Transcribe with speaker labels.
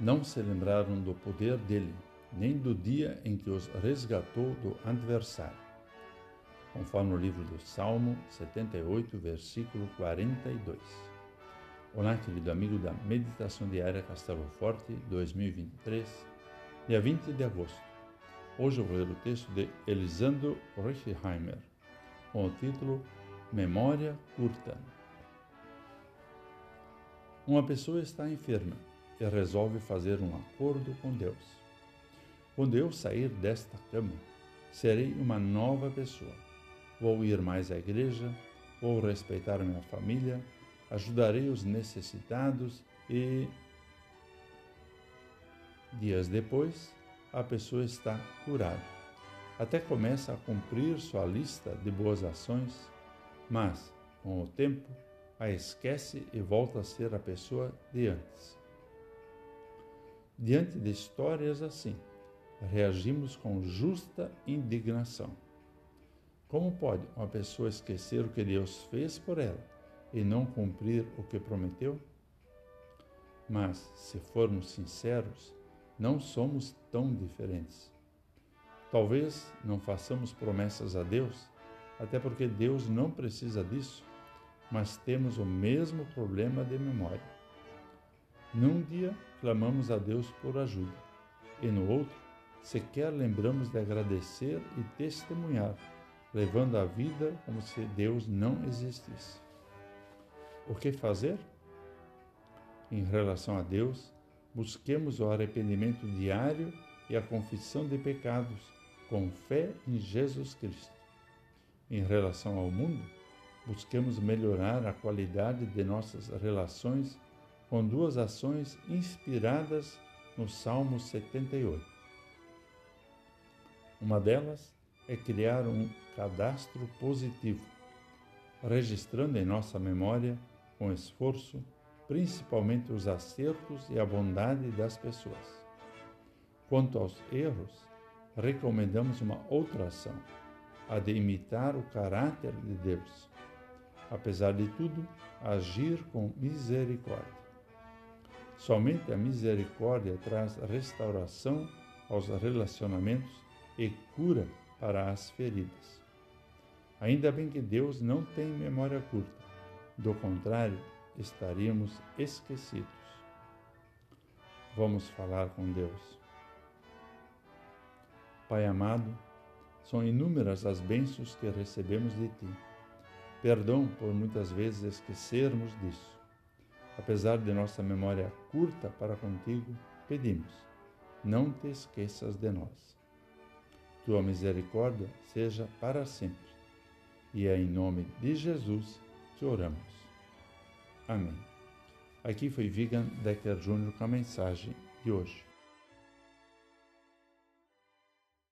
Speaker 1: não se lembraram do poder dele, nem do dia em que os resgatou do adversário. Conforme o livro do Salmo 78, versículo 42. Olá, querido amigo da Meditação Diária Castelo Forte 2023, dia 20 de agosto. Hoje eu vou ler o texto de Elisandro Reichheimer, com o título Memória Curta. Uma pessoa está enferma resolve fazer um acordo com Deus. Quando eu sair desta cama, serei uma nova pessoa. Vou ir mais à igreja, vou respeitar minha família, ajudarei os necessitados e. Dias depois, a pessoa está curada. Até começa a cumprir sua lista de boas ações, mas, com o tempo, a esquece e volta a ser a pessoa de antes. Diante de histórias assim, reagimos com justa indignação. Como pode uma pessoa esquecer o que Deus fez por ela e não cumprir o que prometeu? Mas, se formos sinceros, não somos tão diferentes. Talvez não façamos promessas a Deus, até porque Deus não precisa disso mas temos o mesmo problema de memória. Num dia clamamos a Deus por ajuda, e no outro sequer lembramos de agradecer e testemunhar, levando a vida como se Deus não existisse. O que fazer? Em relação a Deus, busquemos o arrependimento diário e a confissão de pecados com fé em Jesus Cristo. Em relação ao mundo, busquemos melhorar a qualidade de nossas relações com duas ações inspiradas no Salmo 78. Uma delas é criar um cadastro positivo, registrando em nossa memória, com esforço, principalmente os acertos e a bondade das pessoas. Quanto aos erros, recomendamos uma outra ação, a de imitar o caráter de Deus apesar de tudo, agir com misericórdia. Somente a misericórdia traz restauração aos relacionamentos e cura para as feridas. Ainda bem que Deus não tem memória curta, do contrário, estaríamos esquecidos. Vamos falar com Deus. Pai amado, são inúmeras as bênçãos que recebemos de Ti Perdão por muitas vezes esquecermos disso. Apesar de nossa memória curta para contigo, pedimos: não te esqueças de nós. Tua misericórdia seja para sempre. E é em nome de Jesus que oramos. Amém. Aqui foi Vigan Decker Jr. com a mensagem de hoje.